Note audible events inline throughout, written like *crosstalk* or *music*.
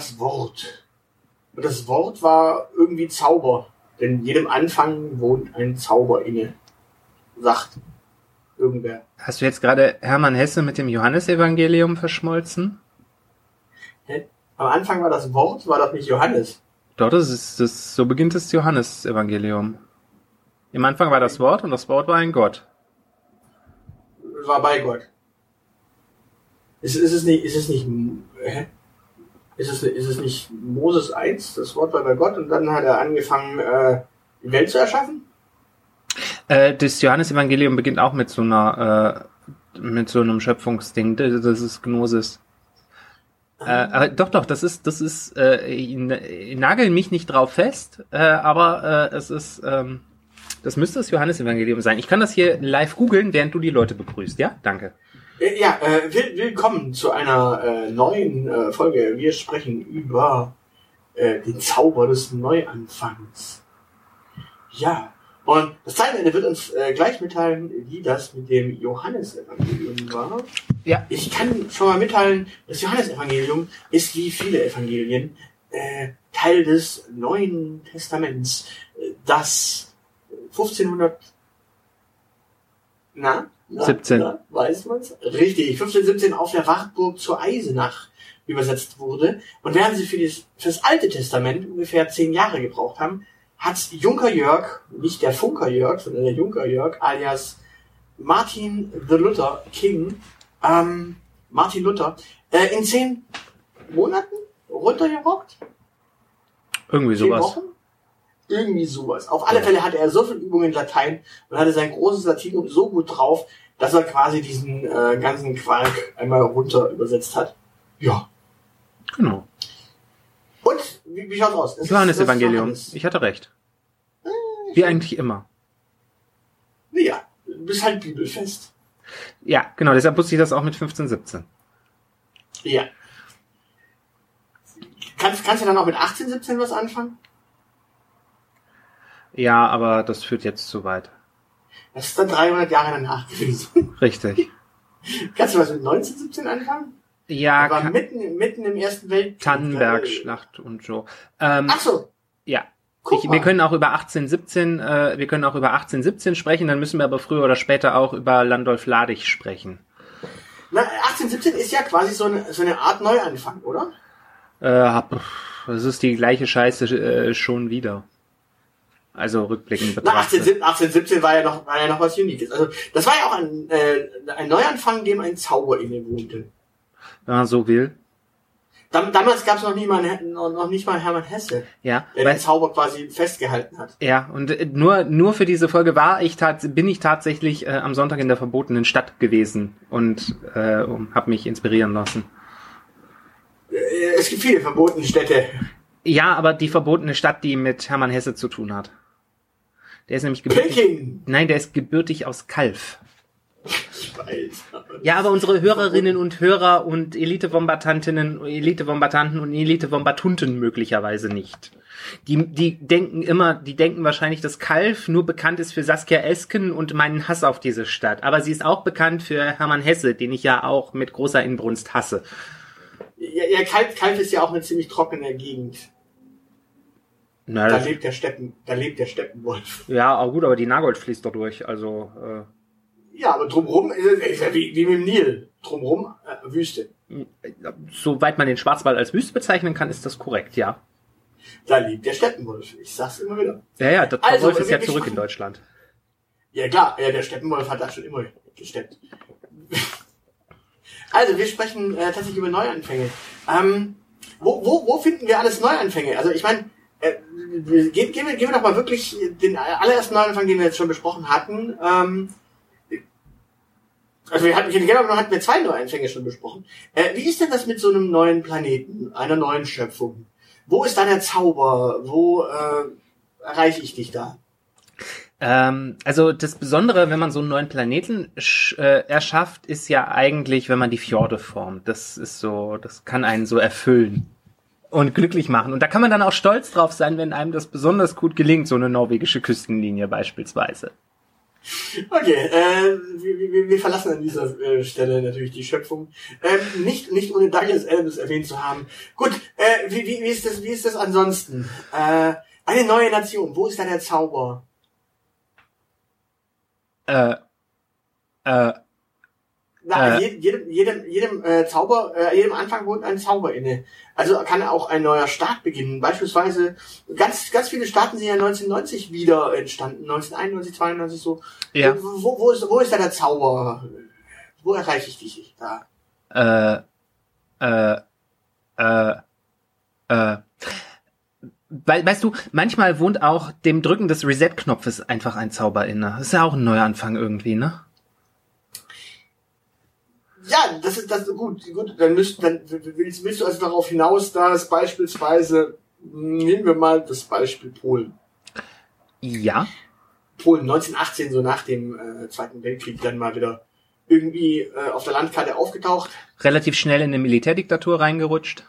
Das Wort. Und das Wort war irgendwie Zauber. Denn jedem Anfang wohnt ein Zauber inne. Sagt irgendwer. Hast du jetzt gerade Hermann Hesse mit dem Johannesevangelium verschmolzen? Hä? Am Anfang war das Wort, war das nicht Johannes? Dort ist es, das, so beginnt das Johannesevangelium. Im Anfang war das Wort und das Wort war ein Gott. War bei Gott. Ist, ist es nicht, ist es nicht, hä? Ist es, ist es nicht Moses 1? Das Wort war bei Gott und dann hat er angefangen, äh, die Welt zu erschaffen? Äh, das Johannesevangelium beginnt auch mit so einer, äh, mit so einem Schöpfungsding. Das ist Gnosis. Äh, aber doch, doch, das ist, das ist, äh, nagel mich nicht drauf fest, äh, aber äh, es ist, ähm, das müsste das Johannesevangelium sein. Ich kann das hier live googeln, während du die Leute begrüßt, ja? Danke. Äh, Ja, äh, will, willkommen zu einer äh, neuen äh, Folge. Wir sprechen über äh, den Zauber des Neuanfangs. Ja, und das Zeitende wird uns äh, gleich mitteilen, wie das mit dem Johannesevangelium war. Ja. Ich kann schon mal mitteilen, das Johannesevangelium ist wie viele Evangelien Teil des Neuen Testaments, das 1500 na, na 17. Na, weiß man's? Richtig, 1517 auf der Wartburg zur Eisenach übersetzt wurde. Und während sie für das, für das Alte Testament ungefähr zehn Jahre gebraucht haben, hat Junker Jörg, nicht der Funker Jörg, sondern der Junker Jörg, alias Martin the Luther King, ähm, Martin Luther, äh, in zehn Monaten runtergerockt? Irgendwie sowas. Wochen? Irgendwie sowas. Auf alle Fälle hatte er so viel Übung in Latein und hatte sein großes Latinum so gut drauf, dass er quasi diesen äh, ganzen Quark einmal runter übersetzt hat. Ja. Genau. Und, wie, wie schaut's aus? Es ist Johannesevangelium. das Johannes. Ich hatte recht. Wie eigentlich immer. Ja, du bist halt bibelfest. Ja, genau, deshalb wusste ich das auch mit 15, 17. Ja. Kannst, kannst du dann auch mit 18, 17 was anfangen? Ja, aber das führt jetzt zu weit. Das ist dann 300 Jahre danach gewesen. *laughs* Richtig. kannst du was mit 19, 17 anfangen? Ja, Aber Ka- mitten, mitten im Ersten Weltkrieg. Tannenberg, Äh, Schlacht und so. Ähm, Ach so. ja. Ich, wir können auch über 1817, äh, wir können auch über 1817 sprechen, dann müssen wir aber früher oder später auch über Landolf Ladig sprechen. Na, 1817 ist ja quasi so eine, so eine Art Neuanfang, oder? Äh, das ist die gleiche Scheiße äh, schon wieder. Also rückblickend Na, betrachtet. 1817, 1817 war ja noch, war ja noch was Uniques. Also, das war ja auch ein, äh, ein Neuanfang, dem ein Zauber innewohnte. Wenn man so will. Dam damals gab es noch, nie mal einen- noch, nicht mal Hermann Hesse, Ja, der den Zauber quasi festgehalten hat. ja, und äh, nur, nur für diese Folge war ich bin ich tatsächlich äh, am Sonntag in der verbotenen Stadt gewesen und äh, um, habe mich inspirieren lassen. Äh, es gibt viele verbotene Städte. Ja, aber die verbotene Stadt, die mit Hermann Hesse zu tun hat. Der ist nämlich gebürtig. Peking! Nein, der ist gebürtig aus Kalf. Ich weiß. Ja, aber unsere Hörerinnen und Hörer und Elite-Bombardantinnen, Elite-Bombardanten und Elite-Bombartunten möglicherweise nicht. Die, die denken immer, die denken wahrscheinlich, dass Kalf nur bekannt ist für Saskia Esken und meinen Hass auf diese Stadt. Aber sie ist auch bekannt für Hermann Hesse, den ich ja auch mit großer Inbrunst hasse. Ja, ja Kalf, Kalf ist ja auch eine ziemlich trockene Gegend. Na, Da lebt der Steppen, da lebt der Steppenwolf. *laughs* ja, auch gut, aber die Nagold fließt da durch, also, äh, Ja, aber drumherum ist es ist ja wie, wie mit dem Nil. Drumherum äh, Wüste. Soweit man den Schwarzwald als Wüste bezeichnen kann, ist das korrekt, ja. Da liegt der Steppenwolf. Ich sag's immer wieder. Ja, ja, der Also, Wolf ist ja zurück in Deutschland. Ja klar, ja, der Steppenwolf hat da schon immer gesteppt. *laughs* Also, wir sprechen äh, tatsächlich über Neuanfänge. Ähm, wo, wo, wo finden wir alles Neuanfänge? Also ich meine, äh, gehen, wir, gehen wir doch mal wirklich den allerersten Neuanfang, den wir jetzt schon besprochen hatten. Ähm, also wir hatten, genau genommen hatten wir zwei Neuanfänge schon besprochen. Äh, wie ist denn das mit so einem neuen Planeten, einer neuen Schöpfung? Wo ist da der Zauber? Wo äh, erreiche ich dich da? Ähm, also das Besondere, wenn man so einen neuen Planeten äh, erschafft, ist ja eigentlich, wenn man die Fjorde formt. Das ist so, das kann einen so erfüllen und glücklich machen. Und da kann man dann auch stolz drauf sein, wenn einem das besonders gut gelingt, so eine norwegische Küstenlinie beispielsweise. Okay, äh, wir, wir, wir verlassen an dieser äh, Stelle natürlich die Schöpfung. Ähm, nicht, nicht ohne Douglas Elvis erwähnt zu haben. Gut, äh, wie, wie, wie, ist das, wie ist das ansonsten? Äh, eine neue Nation, wo ist da der Zauber? Äh, äh, Na, Äh. je- jedem, jedem, jedem äh, Zauber, äh, jedem Anfang wohnt ein Zauber inne. Also kann auch ein neuer Staat beginnen. Beispielsweise, ganz, ganz viele Staaten sind ja 1990 wieder entstanden. 1991, 92 so. ja, Wo, wo, ist, wo ist da der Zauber? Wo erreiche ich dich da? äh, äh, äh, äh. Weil, weißt du, manchmal wohnt auch dem Drücken des Reset-Knopfes einfach ein Zauber inne. Das ist ja auch ein Neuanfang irgendwie, ne? Ja, das ist das gut, gut, dann müsst dann willst, willst du also darauf hinaus, dass beispielsweise nehmen wir mal das Beispiel Polen. Ja. Polen 1918 so nach dem äh, Zweiten Weltkrieg dann mal wieder irgendwie äh, auf der Landkarte aufgetaucht. Relativ schnell in eine Militärdiktatur reingerutscht.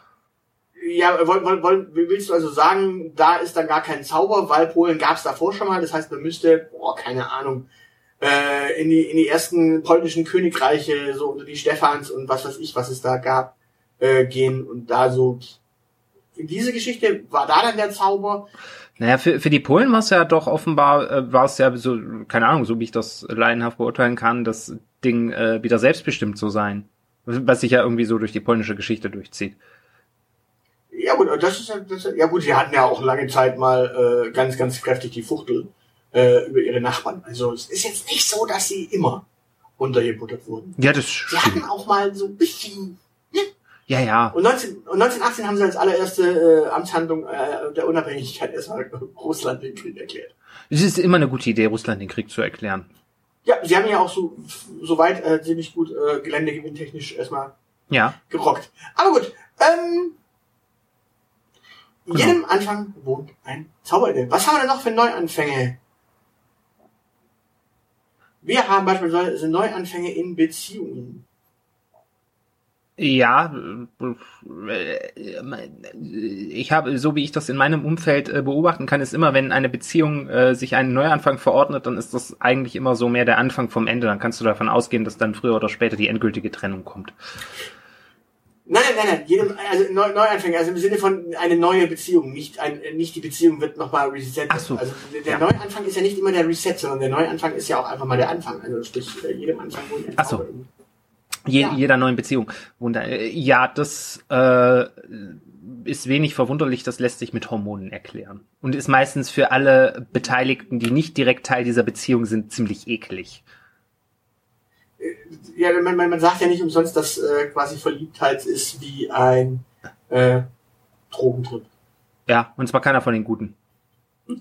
Ja, wollen, wollen, wollen, willst du also sagen, da ist dann gar kein Zauber, weil Polen gab es davor schon mal. Das heißt, man müsste, boah, keine Ahnung, äh, in, die, in die ersten polnischen Königreiche, so unter die Stephans und was weiß ich, was es da gab, äh, gehen und da so. In diese Geschichte war da dann der Zauber. Naja, für, für die Polen war es ja doch offenbar, äh, war es ja so, keine Ahnung, so wie ich das laienhaft beurteilen kann, das Ding äh, wieder selbstbestimmt zu sein. Was sich ja irgendwie so durch die polnische Geschichte durchzieht. Ja gut, das ist ja, das, ja gut, sie hatten ja auch lange Zeit mal äh, ganz, ganz kräftig die Fuchtel äh, über ihre Nachbarn. Also es ist jetzt nicht so, dass sie immer untergebuttert wurden. Ja, das Sie hatten stimmt. auch mal so ein bisschen Ja, ja. Und, 19, und 1918 haben sie als allererste äh, Amtshandlung äh, der Unabhängigkeit erstmal *laughs* Russland den Krieg erklärt. Es ist immer eine gute Idee, Russland den Krieg zu erklären. Ja, sie haben ja auch so, so weit äh, ziemlich gut äh, geländegewinntechnisch erstmal Ja. gerockt. Aber gut, ähm, Genau. jedem Anfang wohnt ein Zauber inne. Was haben wir denn noch für Neuanfänge? Wir haben beispielsweise Neuanfänge in Beziehungen. Ja, ich habe, so wie ich das in meinem Umfeld äh, beobachten kann, ist immer, wenn eine Beziehung äh, sich einen Neuanfang verordnet, dann ist das eigentlich immer so mehr der Anfang vom Ende. Dann kannst du davon ausgehen, dass dann früher oder später die endgültige Trennung kommt. Nein, nein, nein, nein. Jedem, also Neu Neuanfänger, also im Sinne von eine neue Beziehung, nicht ein, nicht die Beziehung wird nochmal resettet. Ach so. Also der Ja. Neuanfang ist ja nicht immer der Reset, sondern der Neuanfang ist ja auch einfach mal der Anfang. Also sprich, äh, jedem Anfang ein Ach so. Je, Ja. Jeder neuen Beziehung. Wunder, äh, ja, das äh, ist wenig verwunderlich, das lässt sich mit Hormonen erklären. Und ist meistens für alle Beteiligten, die nicht direkt Teil dieser Beziehung sind, ziemlich eklig. Ja, man, man, man sagt ja nicht umsonst, dass äh, quasi Verliebtheit ist wie ein äh, Drogentrip. Ja, und zwar keiner von den Guten. *laughs*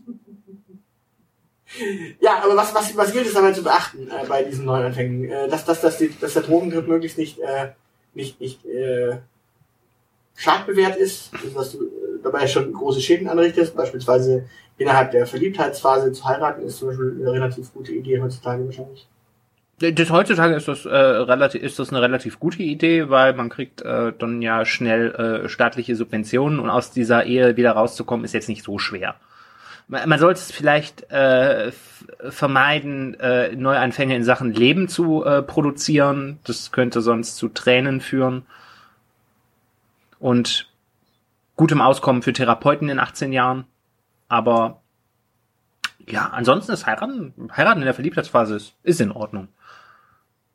Ja, aber was, was, was gilt es dabei zu beachten äh, bei diesen Neuanfängen? Äh, dass, dass, dass, die, dass der Drogentrip möglichst nicht, äh, nicht, nicht äh, schadbewehrt ist, also dass du äh, dabei schon große Schäden anrichtest, beispielsweise innerhalb der Verliebtheitsphase zu heiraten, ist zum Beispiel eine relativ gute Idee heutzutage wahrscheinlich. Das, heutzutage ist das, äh, relativ, ist das eine relativ gute Idee, weil man kriegt äh, dann ja schnell äh, staatliche Subventionen und aus dieser Ehe wieder rauszukommen ist jetzt nicht so schwer. Man, man sollte es vielleicht äh, vermeiden, äh, Neuanfänge in Sachen Leben zu äh, produzieren. Das könnte sonst zu Tränen führen. Und gutem Auskommen für Therapeuten in 18 Jahren. Aber ja, ansonsten ist heiraten, heiraten in der Verliebtheitsphase ist, ist in Ordnung.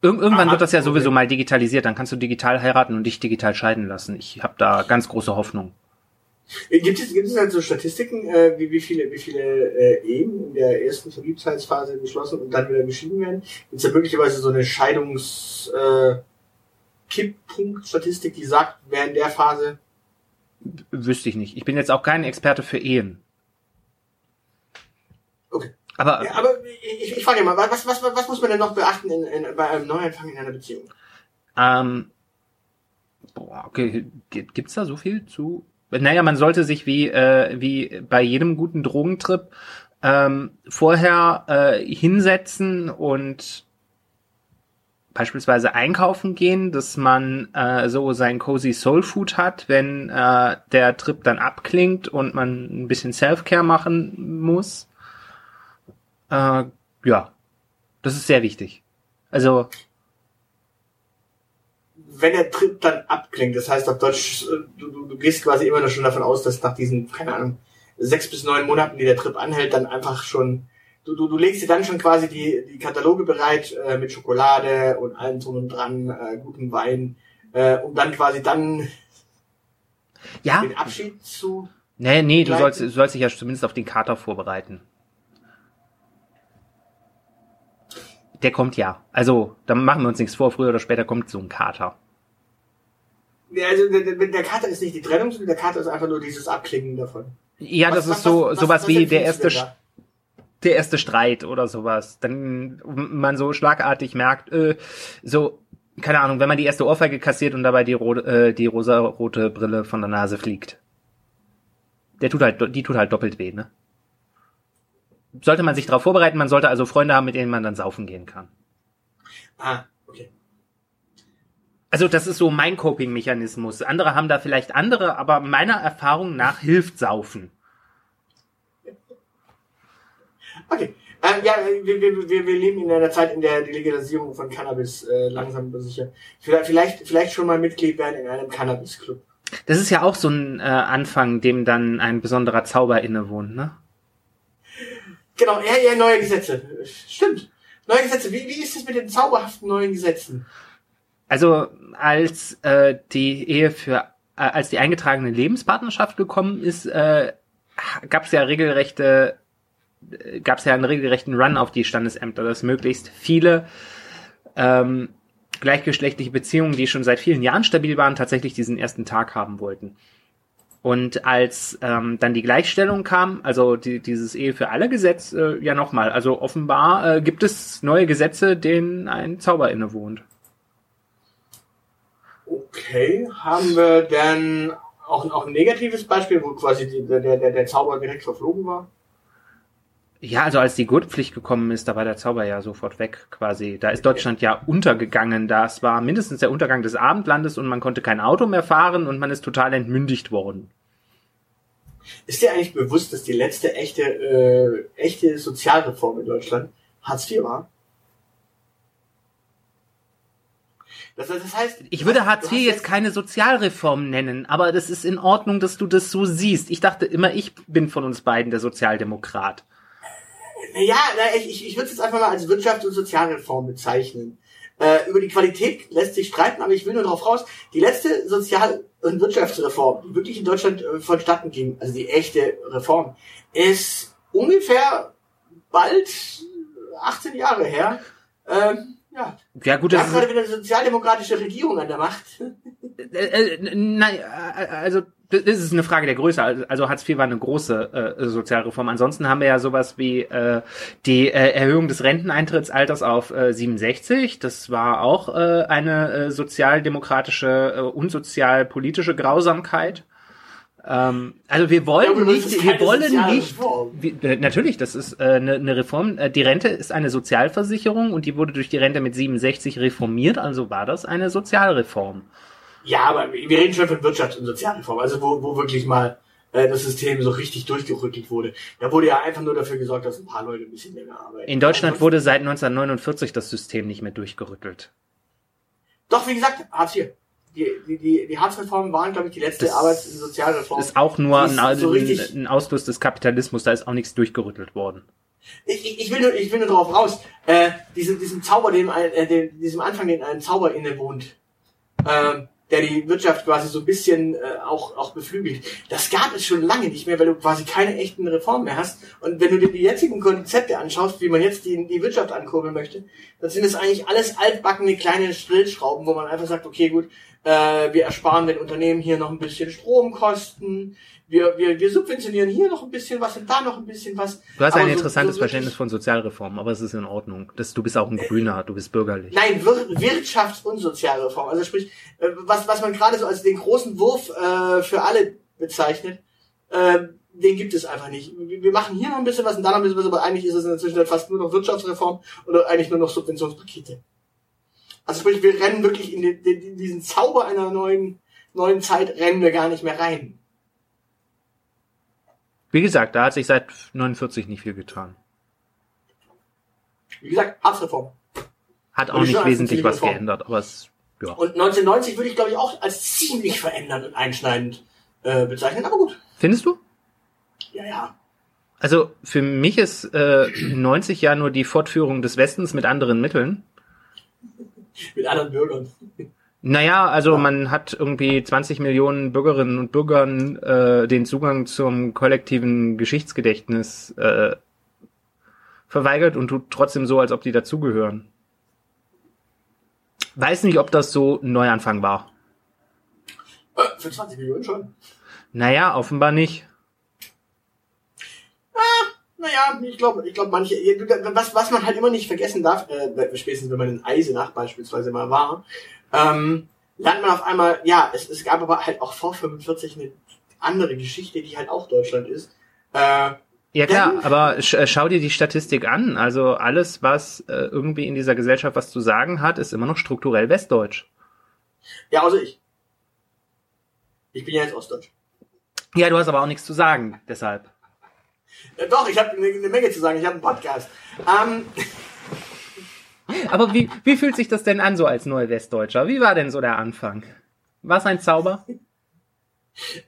Ir irgendwann Ah, wird das ja sowieso mal digitalisiert, dann kannst du digital heiraten und dich digital scheiden lassen. Ich habe da ganz große Hoffnung. Äh, Gibt es, gibt es halt so Statistiken, äh, wie, wie viele, wie viele äh, Ehen in der ersten Verliebtheitsphase geschlossen und dann wieder geschieden werden? Gibt es da möglicherweise so eine Scheidungs äh, Kipppunkt-Statistik, die sagt, wer in der Phase Wüsste ich nicht. Ich bin jetzt auch kein Experte für Ehen. Okay. Aber Ja, aber ich, ich frage mal, was, was, was, muss man denn noch beachten in, in, bei einem Neuanfang in einer Beziehung? Ähm, boah, okay, gibt's da so viel zu? Naja, man sollte sich wie, äh, wie bei jedem guten Drogentrip ähm, vorher äh, hinsetzen und beispielsweise einkaufen gehen, dass man äh, so sein cozy Soul Food hat, wenn äh, der Trip dann abklingt und man ein bisschen Self-Care machen muss. Äh, ja, das ist sehr wichtig. Also Wenn der Trip dann abklingt, das heißt auf Deutsch, äh, du, du, du gehst quasi immer noch schon davon aus, dass nach diesen, keine Ahnung, sechs bis neun Monaten, die der Trip anhält, dann einfach schon, du, du, du legst dir dann schon quasi die, die Kataloge bereit äh, mit Schokolade und allem drum und dran, äh, gutem Wein, äh, um dann quasi dann ja, den Abschied zu Nee, nee, du sollst, du sollst dich ja zumindest auf den Kater vorbereiten. Der kommt ja. Also, da machen wir uns nichts vor, früher oder später kommt so ein Kater. Ja, also der, der, Kater ist nicht die Trennung, sondern der Kater ist einfach nur dieses Abklingen davon. Ja, Was- das was- ist so was- sowas was wie der erste der erste Streit oder sowas. Dann man so schlagartig merkt, äh, so keine Ahnung, wenn man die erste Ohrfeige kassiert und dabei die rote, äh, die rosa-rote Brille von der Nase fliegt. Der tut halt, die tut halt doppelt weh, ne? Sollte man sich darauf vorbereiten, man sollte also Freunde haben, mit denen man dann saufen gehen kann. Ah, okay. Also das ist so mein Coping-Mechanismus. Andere haben da vielleicht andere, aber meiner Erfahrung nach hilft Saufen. Okay. Ähm, ja, wir, wir, wir, wir leben in einer Zeit, in der die Legalisierung von Cannabis äh, langsam aber sicher. Vielleicht, vielleicht, vielleicht schon mal Mitglied werden in einem Cannabis-Club. Das ist ja auch so ein äh, Anfang, dem dann ein besonderer Zauber innewohnt, ne? Genau, eher, eher neue Gesetze. Stimmt. Neue Gesetze. Wie, wie ist es mit den zauberhaften neuen Gesetzen? Also als äh, die Ehe für äh, als die eingetragene Lebenspartnerschaft gekommen ist, äh, gab es ja regelrechte gab es ja einen regelrechten Run auf die Standesämter, dass möglichst viele ähm, gleichgeschlechtliche Beziehungen, die schon seit vielen Jahren stabil waren, tatsächlich diesen ersten Tag haben wollten. Und als ähm, dann die Gleichstellung kam, also die, dieses Ehe für alle Gesetz, äh, ja nochmal, also offenbar äh, gibt es neue Gesetze, denen ein Zauber innewohnt. Okay. Haben wir denn auch, auch ein negatives Beispiel, wo quasi die, der, der, der Zauber direkt verflogen war? Ja, also als die Gurtpflicht gekommen ist, da war der Zauber ja sofort weg quasi. Da ist Deutschland ja untergegangen. Das war mindestens der Untergang des Abendlandes und man konnte kein Auto mehr fahren und man ist total entmündigt worden. Ist dir eigentlich bewusst, dass die letzte echte, äh, echte Sozialreform in Deutschland Hartz IV war? Das, das heißt, Ich würde Hartz IV jetzt keine Sozialreform nennen, aber das ist in Ordnung, dass du das so siehst. Ich dachte immer, ich bin von uns beiden der Sozialdemokrat. Ja, na, ich, ich, ich würde es jetzt einfach mal als Wirtschafts- und Sozialreform bezeichnen. Äh, über die Qualität lässt sich streiten, aber ich will nur darauf raus, die letzte Sozial- und Wirtschaftsreform, die wirklich in Deutschland äh, vonstatten ging, also die echte Reform, ist ungefähr bald 18 Jahre her. Ähm, ja, Ja gut, wir das haben gerade ist, wieder eine sozialdemokratische Regierung an der Macht. äh, äh, nein, äh, also das ist eine Frage der Größe. Also Hartz IV war eine große äh, Sozialreform. Ansonsten haben wir ja sowas wie äh, die äh, Erhöhung des Renteneintrittsalters auf äh, 67. Das war auch äh, eine äh, sozialdemokratische äh, und sozialpolitische Grausamkeit. Ähm, also wir wollen das nicht, wir wollen nicht. Wir, äh, natürlich, das ist äh, eine, eine Reform. Äh, die Rente ist eine Sozialversicherung und die wurde durch die Rente mit 67 reformiert. Also war das eine Sozialreform. Ja, aber wir reden schon von Wirtschafts- und Sozialreform, also wo, wo wirklich mal äh, das System so richtig durchgerüttelt wurde. Da wurde ja einfach nur dafür gesorgt, dass ein paar Leute ein bisschen länger arbeiten. In Deutschland wurde seit 1949 das System nicht mehr durchgerüttelt. Doch, wie gesagt, Hartz IV. Die, die, die, die Hartz-Reformen waren, glaube ich, die letzte Das Arbeits- und Sozialreform. Ist auch nur Die ein, ist so ein Ausfluss des Kapitalismus, da ist auch nichts durchgerüttelt worden. Ich, ich, ich, will nur, ich will nur drauf raus. Äh, diesem, diesem Zauber, dem, äh, dem, diesem Anfang, den ein Zauber inne wohnt, ähm, der die Wirtschaft quasi so ein bisschen äh, auch, auch beflügelt. Das gab es schon lange nicht mehr, weil du quasi keine echten Reformen mehr hast. Und wenn du dir die jetzigen Konzepte anschaust, wie man jetzt die, die Wirtschaft ankurbeln möchte, dann sind es eigentlich alles altbackene kleine Stellschrauben, wo man einfach sagt, okay, gut, äh, wir ersparen den Unternehmen hier noch ein bisschen Stromkosten, wir, wir, wir subventionieren hier noch ein bisschen was und da noch ein bisschen was. Du hast Aber ein so- interessantes so Verständnis von Sozialreform, aber es ist in Ordnung. Das, du bist auch ein Grüner, du bist bürgerlich. Nein, Wir Wirtschafts- und Sozialreform. Also sprich, äh, was, was man gerade so als den großen Wurf äh, für alle bezeichnet, äh, den gibt es einfach nicht. Wir machen hier noch ein bisschen was und da noch ein bisschen was, aber eigentlich ist es in der Zwischenzeit fast nur noch Wirtschaftsreform oder eigentlich nur noch Subventionspakete. Also sprich, wir rennen wirklich in, den, in diesen Zauber einer neuen, neuen Zeit, rennen wir gar nicht mehr rein. Wie gesagt, da hat sich seit 49 nicht viel getan. Wie gesagt, Harzreform. Hat auch nicht wesentlich was Reform. geändert, aber es, ja. Und 1990 würde ich, glaube ich, auch als ziemlich verändernd und einschneidend äh, bezeichnen, aber gut. Findest du? Ja, ja. Also für mich ist äh, 90 ja nur die Fortführung des Westens mit anderen Mitteln. *laughs* Mit anderen Bürgern. Naja, also man hat irgendwie 20 Millionen Bürgerinnen und Bürgern äh, den Zugang zum kollektiven Geschichtsgedächtnis äh, verweigert und tut trotzdem so, als ob die dazugehören. Weiß nicht, ob das so ein Neuanfang war. Äh, für 20 Millionen schon. Naja, offenbar nicht. Naja, ich glaube, ich glaube, manche, was, was man halt immer nicht vergessen darf, äh, spätestens wenn man in Eisenach beispielsweise mal war, ähm, lernt man auf einmal, ja, es, es gab aber halt auch vor 45 eine andere Geschichte, die halt auch Deutschland ist. Äh, Ja klar, Denn- aber sch äh, schau dir die Statistik an. Also alles, was äh, irgendwie in dieser Gesellschaft was zu sagen hat, ist immer noch strukturell westdeutsch. ja, außer ich. Ich bin ja jetzt Ostdeutsch. Ja, du hast aber auch nichts zu sagen, deshalb. Äh, doch, ich habe eine, eine Menge zu sagen, ich habe einen Podcast. Ähm, Aber wie, wie fühlt sich das denn an, so als Neu-Westdeutscher? Wie war denn so der Anfang? War es ein Zauber?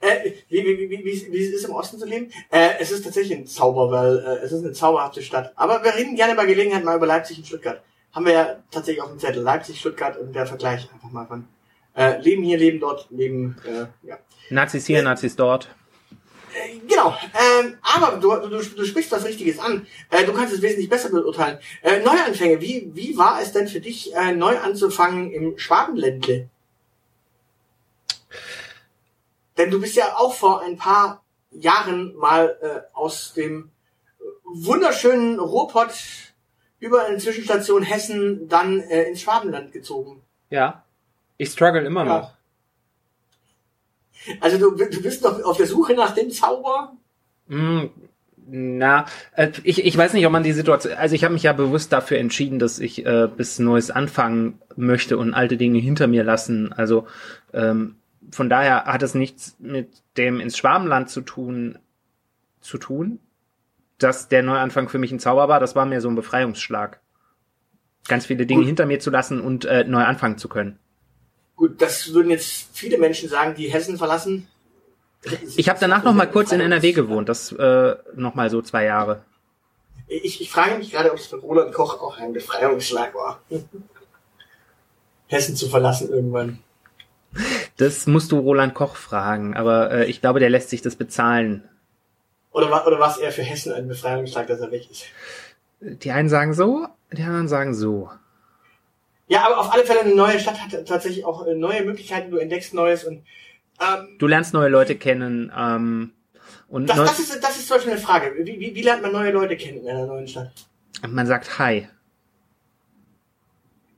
Äh, wie, wie, wie, wie, wie, wie es ist im Osten zu leben? Äh, es ist tatsächlich ein Zauber, weil äh, es ist eine zauberhafte Stadt. Aber wir reden gerne bei Gelegenheit mal über Leipzig und Stuttgart. Haben wir ja tatsächlich auf dem Zettel. Leipzig, Stuttgart und der Vergleich einfach mal von äh, Leben hier, Leben dort, Leben, äh, ja. Nazis hier, Nazis dort. Genau. Ähm, aber du, du, du, du sprichst was Richtiges an. Äh, du kannst es wesentlich besser beurteilen. Äh, Neuanfänge, wie, wie war es denn für dich, äh, neu anzufangen im Schwabenländle? Denn du bist ja auch vor ein paar Jahren mal äh, aus dem wunderschönen Ruhrpott über eine Zwischenstation Hessen dann äh, ins Schwabenland gezogen. Ja. Ich struggle immer Ja. noch. Also du, du bist noch auf der Suche nach dem Zauber? Mm, na, äh, ich, ich weiß nicht, ob man die Situation, also ich habe mich ja bewusst dafür entschieden, dass ich äh, bis Neues anfangen möchte und alte Dinge hinter mir lassen. Also ähm, von daher hat es nichts mit dem ins Schwabenland zu tun, zu tun, dass der Neuanfang für mich ein Zauber war. Das war mir so ein Befreiungsschlag. Ganz viele Dinge Gut. hinter mir zu lassen und äh, neu anfangen zu können. Gut, das würden jetzt viele Menschen sagen, die Hessen verlassen. Ich habe danach noch mal kurz in NRW gewohnt, das äh, noch mal so zwei Jahre. Ich, ich frage mich gerade, ob es für Roland Koch auch ein Befreiungsschlag war. Hessen zu verlassen irgendwann. Das musst du Roland Koch fragen, aber äh, ich glaube, der lässt sich das bezahlen. Oder war, oder war es eher für Hessen ein Befreiungsschlag, dass er weg ist? Die einen sagen so, die anderen sagen so. Ja, aber auf alle Fälle eine neue Stadt hat tatsächlich auch äh, neue Möglichkeiten, du entdeckst Neues und ähm, Du lernst neue Leute kennen ähm, und das, das, ist, das ist zum Beispiel eine Frage. Wie, wie, wie lernt man neue Leute kennen in einer neuen Stadt? man sagt Hi.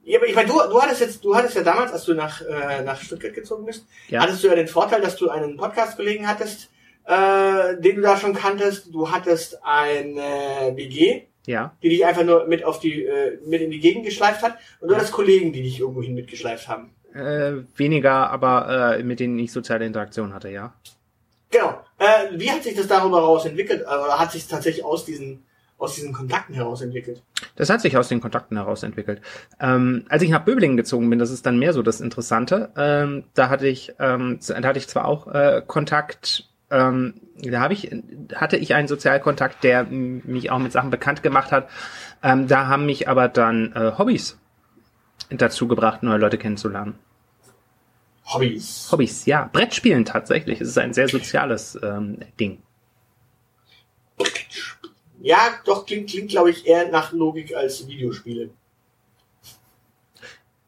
Ja, aber ich meine, du, du hattest jetzt, du hattest ja damals, als du nach, äh, nach Stuttgart gezogen bist, Ja. hattest du ja den Vorteil, dass du einen Podcast-Kollegen hattest, äh, den du da schon kanntest. Du hattest eine WG, Ja. die dich einfach nur mit auf die, äh, mit in die Gegend geschleift hat, und du hattest Kollegen, die dich irgendwohin mitgeschleift haben. Äh, weniger, aber äh, mit denen ich soziale Interaktion hatte, ja. Genau. Äh, wie hat sich das darüber heraus entwickelt? Oder hat sich tatsächlich aus diesen, aus diesen Kontakten heraus entwickelt? Das hat sich aus den Kontakten heraus entwickelt. Ähm, als ich nach Böblingen gezogen bin, das ist dann mehr so das Interessante. Ähm, da hatte ich, ähm, da hatte ich zwar auch äh, Kontakt ähm, da habe ich, hatte ich einen Sozialkontakt, der mich auch mit Sachen bekannt gemacht hat. Ähm, da haben mich aber dann äh, Hobbys dazu gebracht, neue Leute kennenzulernen. Hobbys. Hobbys, ja. Brettspielen tatsächlich. Es ist ein sehr soziales ähm, Ding. Ja, doch, klingt, klingt glaube ich, eher nach Logik als Videospiele.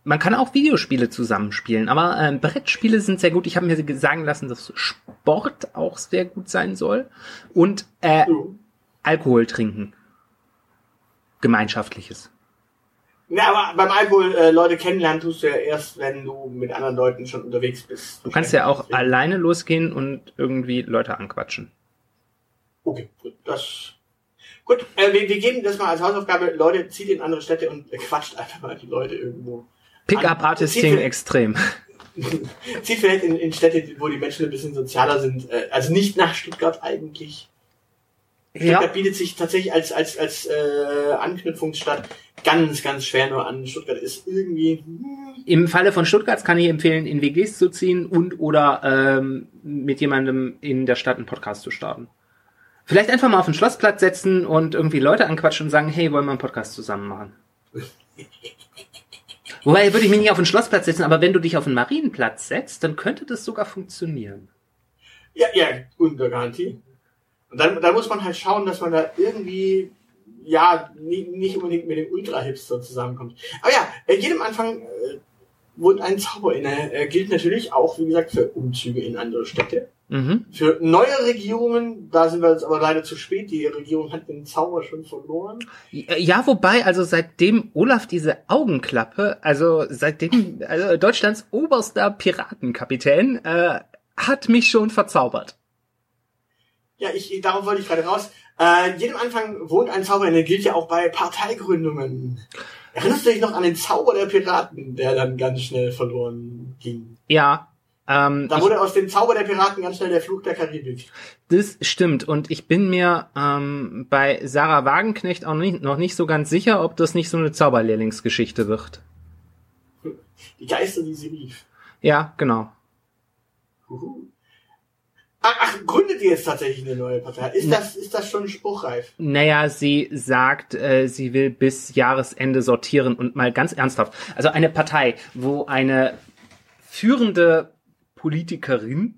Man kann auch Videospiele zusammenspielen, aber ähm, Brettspiele sind sehr gut. Ich habe mir sagen lassen, dass Sport auch sehr gut sein soll. Und äh, Mhm. Alkohol trinken. Gemeinschaftliches. Ja, aber beim Alkohol äh, Leute kennenlernen tust du ja erst, wenn du mit anderen Leuten schon unterwegs bist. Du kannst ja auch alleine losgehen und irgendwie Leute anquatschen. Okay, gut, das. Gut, äh, wir, wir geben das mal als Hausaufgabe. Leute, zieht in andere Städte und äh, quatscht einfach mal die Leute irgendwo. Pickup-Artisting extrem. *laughs* Zieht vielleicht in, in Städte, wo die Menschen ein bisschen sozialer sind. Äh, also nicht nach Stuttgart eigentlich. Stuttgart bietet sich tatsächlich als, als, als äh, Anknüpfungsstadt ganz, ganz schwer nur an. Stuttgart ist irgendwie. Hm, Im Falle von Stuttgart kann ich empfehlen, in WGs zu ziehen und oder ähm, mit jemandem in der Stadt einen Podcast zu starten. Vielleicht einfach mal auf den Schlossplatz setzen und irgendwie Leute anquatschen und sagen, hey, wollen wir einen Podcast zusammen machen? *laughs* Wobei würde ich mich nicht auf den Schlossplatz setzen, aber wenn du dich auf den Marienplatz setzt, dann könnte das sogar funktionieren. Ja, ja, unter Garantie. Und dann, dann muss man halt schauen, dass man da irgendwie, ja, nie, nicht unbedingt mit dem Ultra-Hipster zusammenkommt. Aber ja, äh, jedem Anfang äh, wohnt ein Zauber inne. Äh, gilt natürlich auch, wie gesagt, für Umzüge in andere Städte. Mhm. Für neue Regierungen, da sind wir jetzt aber leider zu spät. Die Regierung hat den Zauber schon verloren. Ja, wobei, also seitdem Olaf diese Augenklappe, also seitdem, also Deutschlands oberster Piratenkapitän, äh, hat mich schon verzaubert. Ja, ich, darauf wollte ich gerade raus. Äh, jedem Anfang wohnt ein Zauber inne, gilt ja auch bei Parteigründungen. Erinnerst du dich noch an den Zauber der Piraten, der dann ganz schnell verloren ging? Ja, ähm, Da ich, wurde aus dem Zauber der Piraten ganz schnell der Flug der Karibik. das stimmt. Und ich bin mir ähm, bei Sarah Wagenknecht auch nicht, noch nicht so ganz sicher, ob das nicht so eine Zauberlehrlingsgeschichte wird. Die Geister, die sie rief. Ja, genau. Huhu. Ach, ach, gründet ihr jetzt tatsächlich eine neue Partei? Ist das, ist das schon spruchreif? Naja, sie sagt, äh, sie will bis Jahresende sortieren und mal ganz ernsthaft. Also eine Partei, wo eine führende Politikerin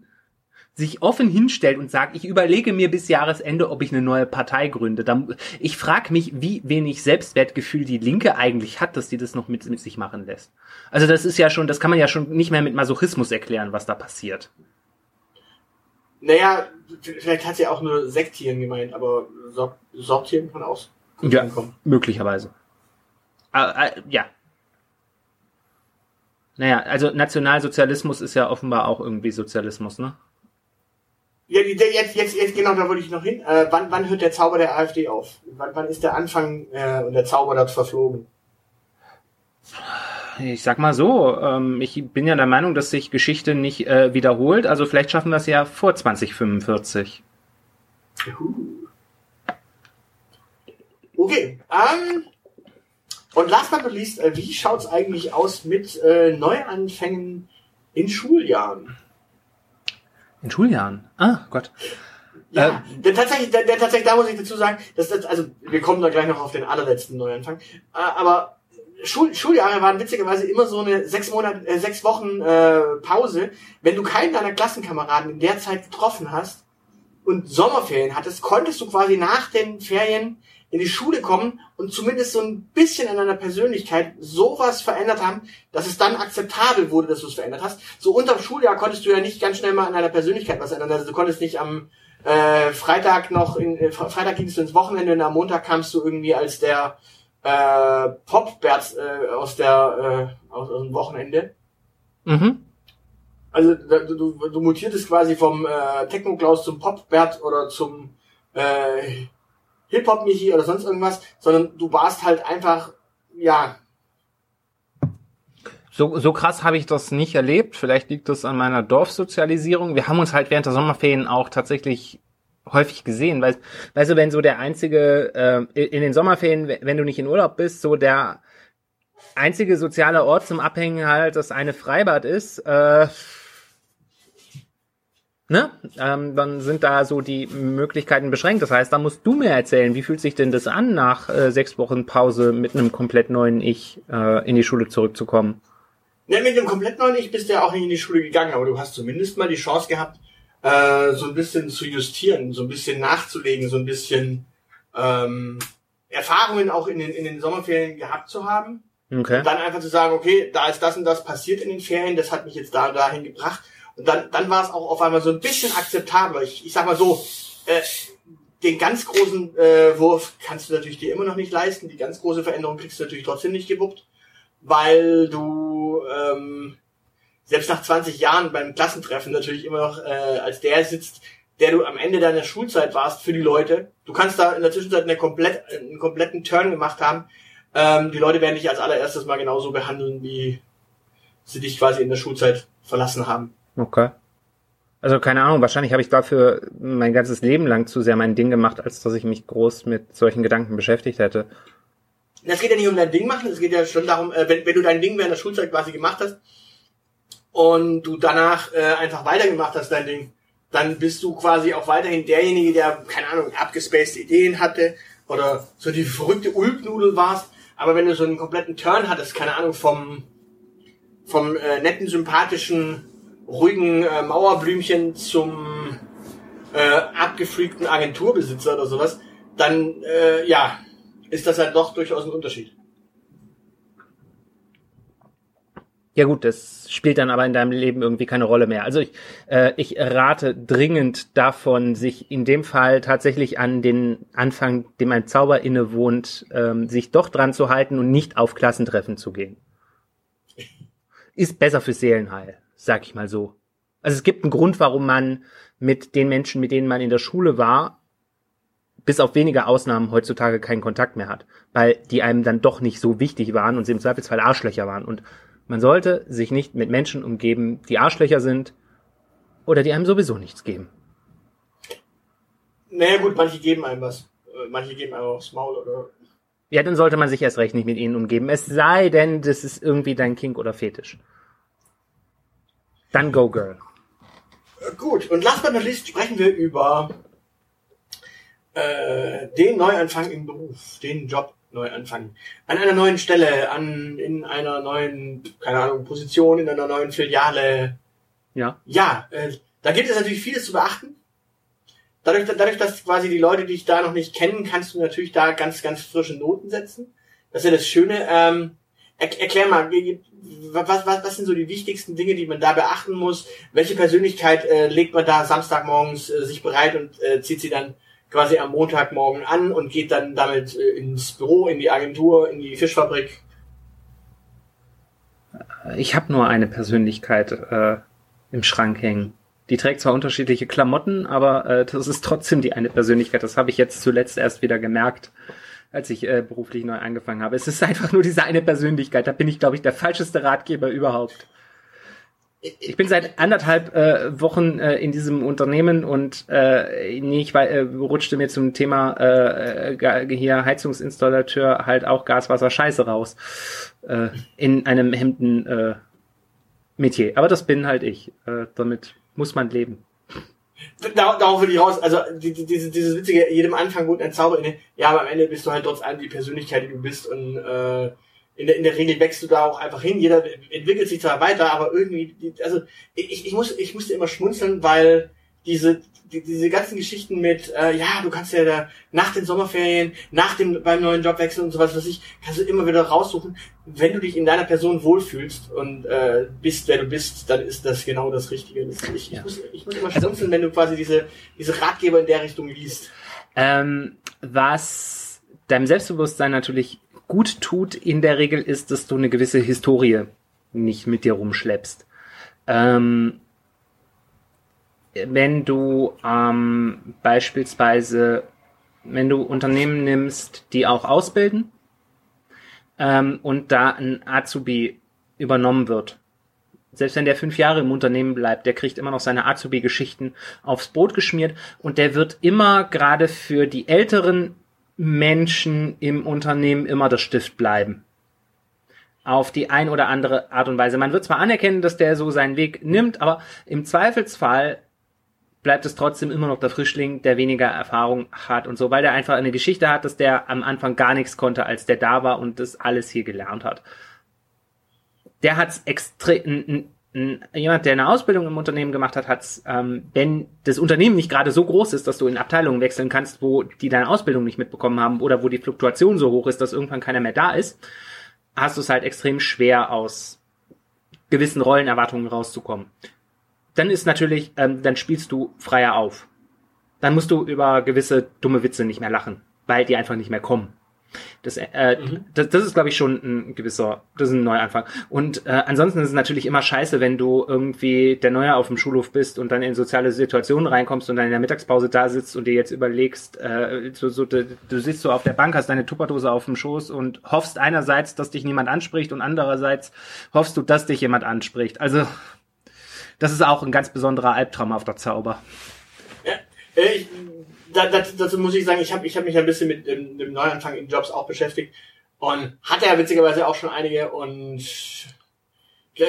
sich offen hinstellt und sagt, ich überlege mir bis Jahresende, ob ich eine neue Partei gründe. Ich frage mich, wie wenig Selbstwertgefühl die Linke eigentlich hat, dass die das noch mit, mit sich machen lässt. Also das ist ja schon, das kann man ja schon nicht mehr mit Masochismus erklären, was da passiert. Naja, vielleicht hat sie auch nur Sektieren gemeint, aber Sor Sortieren kann gut Ja. Möglicherweise. Äh, äh, ja. Naja, also Nationalsozialismus ist ja offenbar auch irgendwie Sozialismus, ne? Ja, jetzt, jetzt, jetzt, genau, da wollte ich noch hin. Äh, wann, wann hört der Zauber der AfD auf? Wann, wann ist der Anfang äh, und der Zauber dort verflogen? Ich sag mal so, ähm, ich bin ja der Meinung, dass sich Geschichte nicht äh, wiederholt, also vielleicht schaffen wir es ja vor 2045. Juhu. Okay, ähm, und last but not least, äh, wie schaut's eigentlich aus mit äh, Neuanfängen in Schuljahren? In Schuljahren. Ah, Gott. Ja, denn tatsächlich, der, der, tatsächlich, da muss ich dazu sagen, dass das, also wir kommen da gleich noch auf den allerletzten Neuanfang, äh, aber Schul, Schuljahre waren witzigerweise immer so eine sechs Monate, äh, sechs Wochen äh, Pause. Wenn du keinen deiner Klassenkameraden in der Zeit getroffen hast und Sommerferien hattest, konntest du quasi nach den Ferien in die Schule kommen und zumindest so ein bisschen an deiner Persönlichkeit sowas verändert haben, dass es dann akzeptabel wurde, dass du es verändert hast. So unterm Schuljahr konntest du ja nicht ganz schnell mal an deiner Persönlichkeit was ändern. Also du konntest nicht am äh, Freitag noch, in, äh, Fre- Freitag gingst du ins Wochenende und am Montag kamst du irgendwie als der äh, Popbert äh, aus der äh, aus, aus dem Wochenende. Mhm. Also du, du, du mutiertest quasi vom äh, Techno-Klaus zum Popbert oder zum äh, Hip-Hop-Michi oder sonst irgendwas, sondern du warst halt einfach, ja, So, so krass habe ich das nicht erlebt. Vielleicht liegt das an meiner Dorfsozialisierung. Wir haben uns halt während der Sommerferien auch tatsächlich häufig gesehen, weil, weißt du, wenn so der einzige, äh, in den Sommerferien, wenn du nicht in Urlaub bist, so der einzige soziale Ort zum Abhängen halt das eine Freibad ist, äh, ne, ähm, dann sind da so die Möglichkeiten beschränkt. Das heißt, da musst du mir erzählen, wie fühlt sich denn das an, nach äh, sechs Wochen Pause mit einem komplett neuen Ich äh, in die Schule zurückzukommen? Ja, mit dem komplett neuen Ich bist du ja auch nicht in die Schule gegangen, aber du hast zumindest mal die Chance gehabt, äh, so ein bisschen zu justieren, so ein bisschen nachzulegen, so ein bisschen ähm, Erfahrungen auch in den, in den Sommerferien gehabt zu haben. Okay. Und dann einfach zu sagen, okay, da ist das und das passiert in den Ferien, das hat mich jetzt da dahin gebracht. Und dann, dann war es auch auf einmal so ein bisschen akzeptabler. Ich, ich sag mal so, äh, den ganz großen äh, Wurf kannst du natürlich dir immer noch nicht leisten. Die ganz große Veränderung kriegst du natürlich trotzdem nicht gewuppt, weil du ähm, selbst nach 20 Jahren beim Klassentreffen natürlich immer noch äh, als der sitzt, der du am Ende deiner Schulzeit warst für die Leute. Du kannst da in der Zwischenzeit eine komplett, einen kompletten Turn gemacht haben. Ähm, die Leute werden dich als allererstes mal genauso behandeln, wie sie dich quasi in der Schulzeit verlassen haben. Okay. Also keine Ahnung, wahrscheinlich habe ich dafür mein ganzes Leben lang zu sehr mein Ding gemacht, als dass ich mich groß mit solchen Gedanken beschäftigt hätte. Es geht ja nicht um dein Ding machen, es geht ja schon darum, äh, wenn, wenn du dein Ding während der Schulzeit quasi gemacht hast und du danach äh, einfach weitergemacht hast, dein Ding, dann bist du quasi auch weiterhin derjenige, der, keine Ahnung, abgespaced Ideen hatte oder so die verrückte Ulknudel warst. Aber wenn du so einen kompletten Turn hattest, keine Ahnung, vom, vom äh, netten, sympathischen ruhigen äh, Mauerblümchen zum äh, abgefreakten Agenturbesitzer oder sowas, dann äh, ja, ist das halt doch durchaus ein Unterschied. Ja gut, das spielt dann aber in deinem Leben irgendwie keine Rolle mehr. Also ich, äh, ich rate dringend davon, sich in dem Fall tatsächlich an den Anfang, dem ein Zauber innewohnt, ähm, sich doch dran zu halten und nicht auf Klassentreffen zu gehen. Ist besser für Seelenheil sag ich mal so. Also es gibt einen Grund, warum man mit den Menschen, mit denen man in der Schule war, bis auf wenige Ausnahmen heutzutage keinen Kontakt mehr hat, weil die einem dann doch nicht so wichtig waren und sie im Zweifelsfall Arschlöcher waren. Und man sollte sich nicht mit Menschen umgeben, die Arschlöcher sind oder die einem sowieso nichts geben. Naja gut, manche geben einem was. Äh, manche geben einem aufs Maul oder. Ja, dann sollte man sich erst recht nicht mit ihnen umgeben. Es sei denn, das ist irgendwie dein Kink oder Fetisch. Dann Go Girl. Gut, und last but not least sprechen wir über äh, den Neuanfang im Beruf, den Job Neuanfang. An einer neuen Stelle, an in einer neuen, keine Ahnung, Position, in einer neuen Filiale. Ja. Ja, äh, da gibt es natürlich vieles zu beachten. Dadurch, dadurch, dass quasi die Leute dich da noch nicht kennen, kannst du natürlich da ganz, ganz frische Noten setzen. Das ist ja das Schöne. Ähm, er, erklär mal, was, was, was sind so die wichtigsten Dinge, die man da beachten muss? Welche Persönlichkeit äh, legt man da Samstagmorgens äh, sich bereit und äh, zieht sie dann quasi am Montagmorgen an und geht dann damit äh, ins Büro, in die Agentur, in die Fischfabrik? Ich habe nur eine Persönlichkeit äh, im Schrank hängen. Die trägt zwar unterschiedliche Klamotten, aber äh, das ist trotzdem die eine Persönlichkeit. Das habe ich jetzt zuletzt erst wieder gemerkt als ich äh, beruflich neu angefangen habe. Es ist einfach nur diese eine Persönlichkeit. Da bin ich, glaube ich, der falscheste Ratgeber überhaupt. Ich bin seit anderthalb äh, Wochen äh, in diesem Unternehmen und äh, nee, ich äh, rutschte mir zum Thema äh, hier Heizungsinstallateur halt auch Gas, Wasser, Scheiße raus äh, in einem Hemden äh, Metier. Aber das bin halt ich. Äh, damit muss man leben darauf will ich raus, also die, die, diese, dieses witzige, jedem Anfang gut ein Zauber inne, ja, aber am Ende bist du halt trotz allem die Persönlichkeit, die du bist und äh, in der, in der Regel wächst du da auch einfach hin, jeder entwickelt sich zwar weiter, aber irgendwie, also ich, ich muss, ich musste immer schmunzeln, weil diese, die, diese ganzen Geschichten mit, äh, ja, du kannst ja da nach den Sommerferien, nach dem beim neuen Jobwechsel und sowas, was ich, kannst du immer wieder raussuchen. Wenn du dich in deiner Person wohlfühlst und äh, bist, wer du bist, dann ist das genau das Richtige. Das, ich, ja. ich, muss, ich muss immer also schmunzeln, wenn du quasi diese, diese Ratgeber in der Richtung liest. Ähm, was deinem Selbstbewusstsein natürlich gut tut in der Regel ist, dass du eine gewisse Historie nicht mit dir rumschleppst. Ähm, wenn du ähm, beispielsweise, wenn du Unternehmen nimmst, die auch ausbilden ähm, und da ein Azubi übernommen wird, selbst wenn der fünf Jahre im Unternehmen bleibt, der kriegt immer noch seine Azubi-Geschichten aufs Brot geschmiert und der wird immer gerade für die älteren Menschen im Unternehmen immer der Stift bleiben. Auf die ein oder andere Art und Weise. Man wird zwar anerkennen, dass der so seinen Weg nimmt, aber im Zweifelsfall bleibt es trotzdem immer noch der Frischling, der weniger Erfahrung hat und so, weil der einfach eine Geschichte hat, dass der am Anfang gar nichts konnte, als der da war und das alles hier gelernt hat. Der hat's extrem, jemand, der eine Ausbildung im Unternehmen gemacht hat, hat's, ähm, wenn das Unternehmen nicht gerade so groß ist, dass du in Abteilungen wechseln kannst, wo die deine Ausbildung nicht mitbekommen haben oder wo die Fluktuation so hoch ist, dass irgendwann keiner mehr da ist, hast du es halt extrem schwer aus gewissen Rollenerwartungen rauszukommen. Dann ist natürlich, ähm, dann spielst du freier auf. Dann musst du über gewisse dumme Witze nicht mehr lachen, weil die einfach nicht mehr kommen. Das, äh, mhm. das, das ist, glaube ich, schon ein gewisser, das ist ein Neuanfang. Und äh, ansonsten ist es natürlich immer scheiße, wenn du irgendwie der Neue auf dem Schulhof bist und dann in soziale Situationen reinkommst und dann in der Mittagspause da sitzt und dir jetzt überlegst, äh, so, so, du, du sitzt so auf der Bank, hast deine Tupperdose auf dem Schoß und hoffst einerseits, dass dich niemand anspricht und andererseits hoffst du, dass dich jemand anspricht. Also das ist auch ein ganz besonderer Albtraum auf der Zauber. Ja, äh, ich, da, das, dazu muss ich sagen, ich habe ich hab mich ein bisschen mit dem, dem Neuanfang in Jobs auch beschäftigt und hatte ja witzigerweise auch schon einige und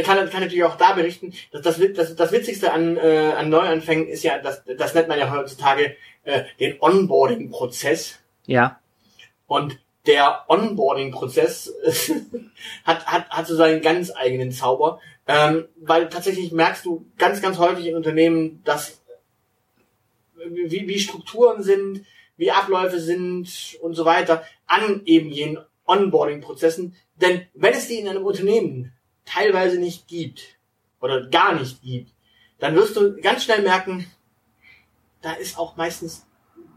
kann, kann natürlich auch da berichten, dass das, das, das Witzigste an, äh, an Neuanfängen ist ja, das, das nennt man ja heutzutage äh, den Onboarding-Prozess. Ja. Und der Onboarding-Prozess *laughs* hat, hat, hat so seinen ganz eigenen Zauber, ähm, weil tatsächlich merkst du ganz, ganz häufig in Unternehmen, dass wie, wie Strukturen sind, wie Abläufe sind und so weiter an eben jenen Onboarding-Prozessen. Denn wenn es die in einem Unternehmen teilweise nicht gibt oder gar nicht gibt, dann wirst du ganz schnell merken, da ist auch meistens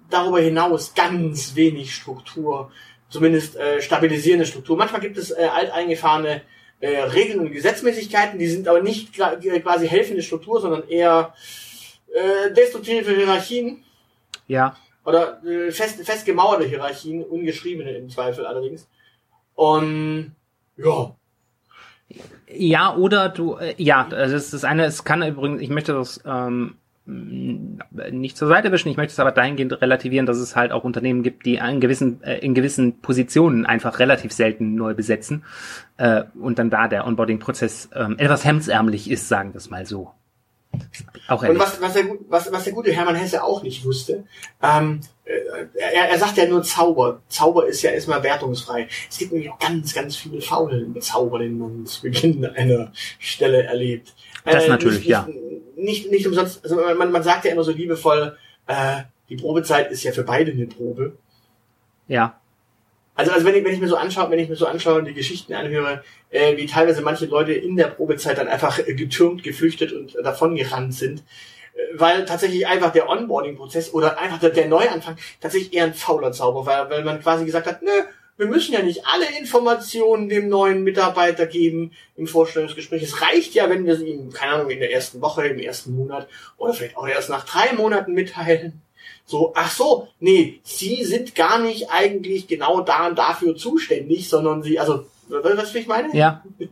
darüber hinaus ganz wenig Struktur, zumindest äh, stabilisierende Struktur. Manchmal gibt es äh, alteingefahrene äh, Regeln und Gesetzmäßigkeiten, die sind aber nicht quasi helfende Struktur, sondern eher äh, destruktive Hierarchien. Ja. Oder äh, fest, fest gemauerte Hierarchien, ungeschriebene im Zweifel allerdings. Und ja. Ja, oder du, äh, ja, also das ist das eine, es kann übrigens, ich möchte das ähm, nicht zur Seite wischen, ich möchte es aber dahingehend relativieren, dass es halt auch Unternehmen gibt, die in gewissen, äh, in gewissen Positionen einfach relativ selten neu besetzen äh, und dann da der Onboarding-Prozess ähm, etwas hemdsärmlich ist, sagen wir es mal so. Auch und was, was, der, was, was der gute Hermann Hesse auch nicht wusste, ähm, äh, er, er sagt ja nur Zauber. Zauber ist ja erstmal wertungsfrei. Es gibt nämlich auch ganz, ganz viele faulen Zauber, den man zu Beginn einer Stelle erlebt. Das äh, natürlich, nicht, ja. Nicht, nicht, umsonst, also man, man sagt ja immer so liebevoll, äh, die Probezeit ist ja für beide eine Probe. Ja. Also, also wenn ich, wenn ich mir so anschaue, wenn ich mir so anschaue und die Geschichten anhöre, äh, wie teilweise manche Leute in der Probezeit dann einfach äh, getürmt, geflüchtet und äh, davon gerannt sind, weil tatsächlich einfach der Onboarding-Prozess oder einfach der, der Neuanfang tatsächlich eher ein fauler Zauber war, weil man quasi gesagt hat, nö, wir müssen ja nicht alle Informationen dem neuen Mitarbeiter geben im Vorstellungsgespräch. Es reicht ja, wenn wir sie ihm, keine Ahnung, in der ersten Woche, im ersten Monat oder vielleicht auch erst nach drei Monaten mitteilen. So, ach so, nee, sie sind gar nicht eigentlich genau da und dafür zuständig, sondern sie, also, weißt du, wie ich meine? Ja. *laughs*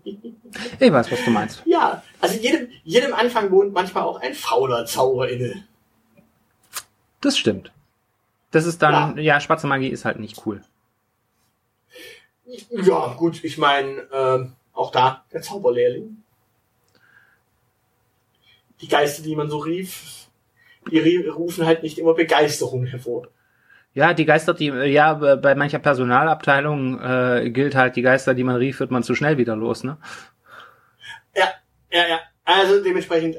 Ich weiß, was du meinst. Ja, also jedem, jedem Anfang wohnt manchmal auch ein fauler Zauber inne. Das stimmt. Das ist dann, ja, ja schwarze Magie ist halt nicht cool. Ja, gut, ich meine, äh, auch da der Zauberlehrling. Die Geister, die man so rief, die rufen halt nicht immer Begeisterung hervor. Ja, die Geister, die, ja, bei mancher Personalabteilung äh, gilt halt, die Geister, die man rief, wird man zu schnell wieder los, ne? Ja, ja, ja. Also dementsprechend,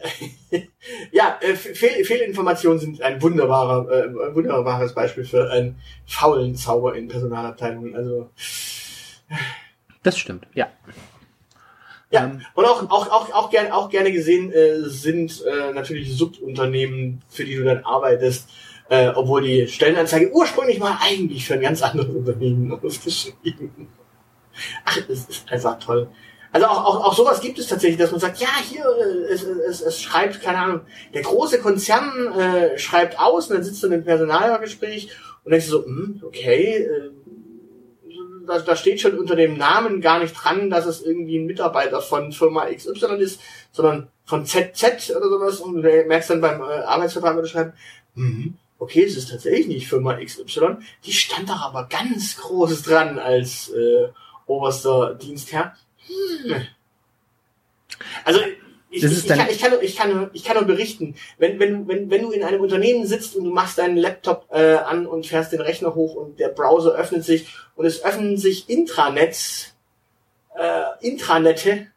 *laughs* ja, äh, Fehl, Fehlinformationen sind ein wunderbarer, äh, ein wunderbares Beispiel für einen faulen Zauber in Personalabteilungen. Also das stimmt, ja. Ja, ähm, und auch, auch, auch, auch, gern, auch gerne gesehen äh, sind äh, natürlich Subunternehmen, für die du dann arbeitest, äh, obwohl die Stellenanzeige ursprünglich mal eigentlich für ein ganz anderes Unternehmen *laughs* ausgeschrieben. Ach, es ist einfach toll. Also auch, auch, auch sowas gibt es tatsächlich, dass man sagt, ja, hier, äh, es, es, es schreibt, keine Ahnung, der große Konzern äh, schreibt aus und dann sitzt du in einem Personalgespräch und denkst du so, hm, okay, äh, da, da steht schon unter dem Namen gar nicht dran, dass es irgendwie ein Mitarbeiter von Firma XY ist, sondern von ZZ oder sowas und du merkst dann beim äh, Arbeitsvertrag unterschreiben, mhm, okay, es ist tatsächlich nicht Firma XY, die stand da aber ganz groß dran als äh, oberster Dienstherr. Hm. Also Ich, ich, ich, kann, ich, kann, nur- ich, kann, ich kann nur berichten, wenn, wenn, wenn, wenn du in einem Unternehmen sitzt und du machst deinen Laptop äh, an und fährst den Rechner hoch und der Browser öffnet sich und es öffnen sich Intranets, äh, Intranette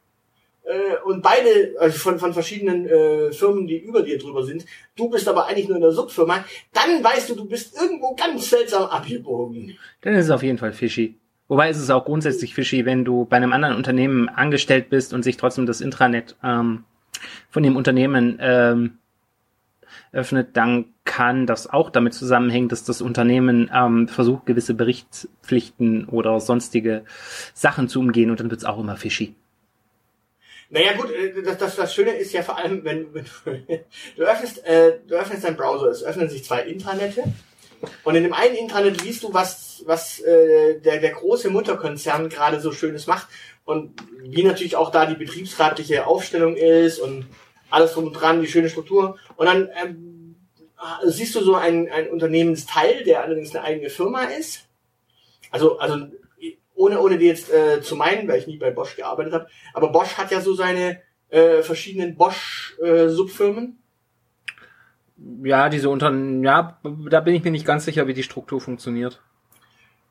äh, und beide also von, von verschiedenen äh, Firmen, die über dir drüber sind, du bist aber eigentlich nur in der Subfirma, dann weißt du, du bist irgendwo ganz seltsam abgebogen. Dann ist es auf jeden Fall fishy. Wobei ist es auch grundsätzlich fishy, wenn du bei einem anderen Unternehmen angestellt bist und sich trotzdem das Intranet ähm, von dem Unternehmen ähm, öffnet, dann kann das auch damit zusammenhängen, dass das Unternehmen ähm, versucht, gewisse Berichtspflichten oder sonstige Sachen zu umgehen und dann wird's auch immer fishy. Naja gut, äh, das, das, das Schöne ist ja vor allem, wenn, wenn du, *laughs* du öffnest, äh, du öffnest deinen Browser, es öffnen sich zwei Intranette und in dem einen Intranet liest du, was, was äh, der, der große Mutterkonzern gerade so Schönes macht und wie natürlich auch da die betriebsratliche Aufstellung ist und alles drum und dran, die schöne Struktur und dann ähm, siehst du so ein, ein Unternehmensteil, der allerdings eine eigene Firma ist. Also, also ohne, ohne die jetzt äh, zu meinen, weil ich nie bei Bosch gearbeitet habe, aber Bosch hat ja so seine äh, verschiedenen Bosch-Subfirmen. Ja, diese Unternehmen, ja, da bin ich mir nicht ganz sicher, wie die Struktur funktioniert.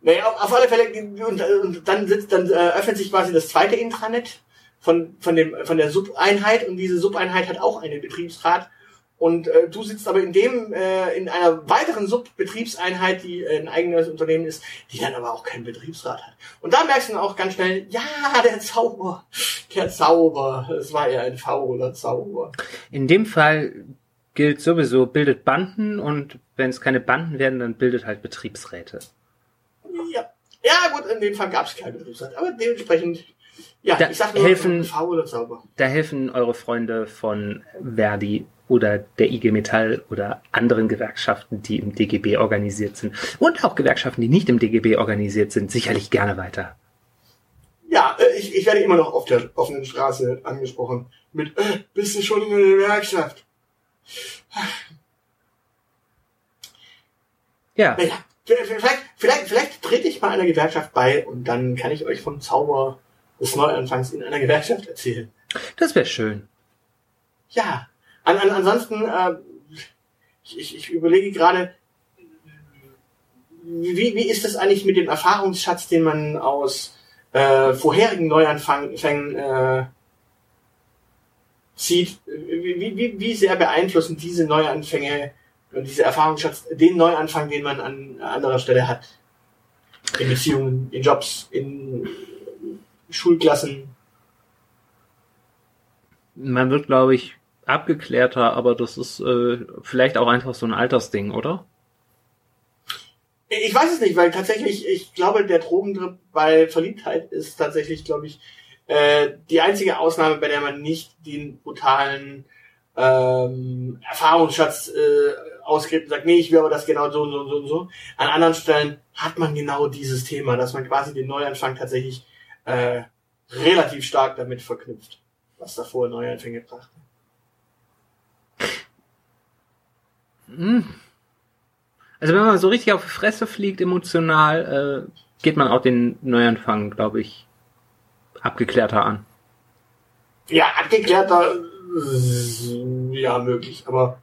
Naja, auf, alle Fälle, und, und dann sitzt, dann äh, öffnet sich quasi das zweite Intranet von, von dem, von der Sub-Einheit und diese Sub-Einheit hat auch einen Betriebsrat. Und äh, du sitzt aber in dem, äh, in einer weiteren Sub-Betriebseinheit, die äh, ein eigenes Unternehmen ist, die dann aber auch keinen Betriebsrat hat. Und da merkst du dann auch ganz schnell, ja, der Zauber, der Zauber, es war ja ein fauler Zauber. In dem Fall gilt sowieso, bildet Banden und wenn es keine Banden werden, dann bildet halt Betriebsräte. Ja, gut, in dem Fall gab es keinen Betriebsrat, aber dementsprechend, ja, Da ich sag nur, helfen- ein fauler Zauber. Da helfen eure Freunde von Verdi oder der IG Metall oder anderen Gewerkschaften, die im DGB organisiert sind und auch Gewerkschaften, die nicht im DGB organisiert sind, sicherlich gerne weiter. Ja, äh, ich, ich werde immer noch auf der offenen Straße angesprochen mit, äh, bist du schon in der Gewerkschaft? Ja, Naja, vielleicht, vielleicht, vielleicht trete ich mal einer Gewerkschaft bei und dann kann ich euch vom Zauber des Neuanfangs in einer Gewerkschaft erzählen. das wäre schön. Ja, an, an, ansonsten, äh, ich, ich, überlege gerade, wie, wie ist das eigentlich mit dem Erfahrungsschatz, den man aus äh, vorherigen Neuanfängen äh, zieht? Wie, wie- wie, wie sehr beeinflussen diese Neuanfänge und dieser Erfahrungsschatz den Neuanfang, den man an anderer Stelle hat? In Beziehungen, in Jobs, in Schulklassen. Man wird, glaube ich, abgeklärter, aber das ist äh, vielleicht auch einfach so ein Altersding, oder? Ich weiß es nicht, weil tatsächlich, ich glaube, der Drogentrip bei Verliebtheit ist tatsächlich, glaube ich, äh, die einzige Ausnahme, bei der man nicht den brutalen ähm, Erfahrungsschatz äh, ausgräbt und sagt, nee, ich will aber das genau so und so und so und so. An anderen Stellen hat man genau dieses Thema, dass man quasi den Neuanfang tatsächlich äh, relativ stark damit verknüpft, was davor Neuanfänge brachte. Hm. Also wenn man so richtig auf die Fresse fliegt emotional, äh, geht man auch den Neuanfang, glaube ich, abgeklärter an. Ja, abgeklärter, ja, möglich, aber,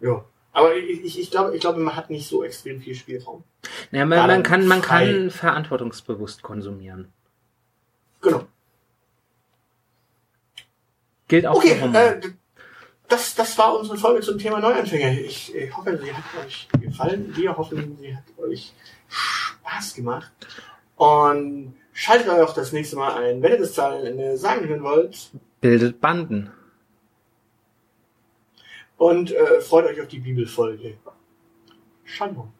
ja. Aber ich, ich, ich glaube, ich glaube, man hat nicht so extrem viel Spielraum. Ja, man, man kann, man frei. kann verantwortungsbewusst konsumieren. Genau. Gilt auch Okay, für äh, das, das war unsere Folge zum Thema Neuanfänger. Ich, ich hoffe, sie hat euch gefallen. Wir hoffen, sie hat euch Spaß gemacht. Und schaltet euch auch das nächste Mal ein, wenn ihr das Zahlenende sagen hören wollt. Bildet Banden. Und äh, freut euch auf die Bibelfolge. Shalom.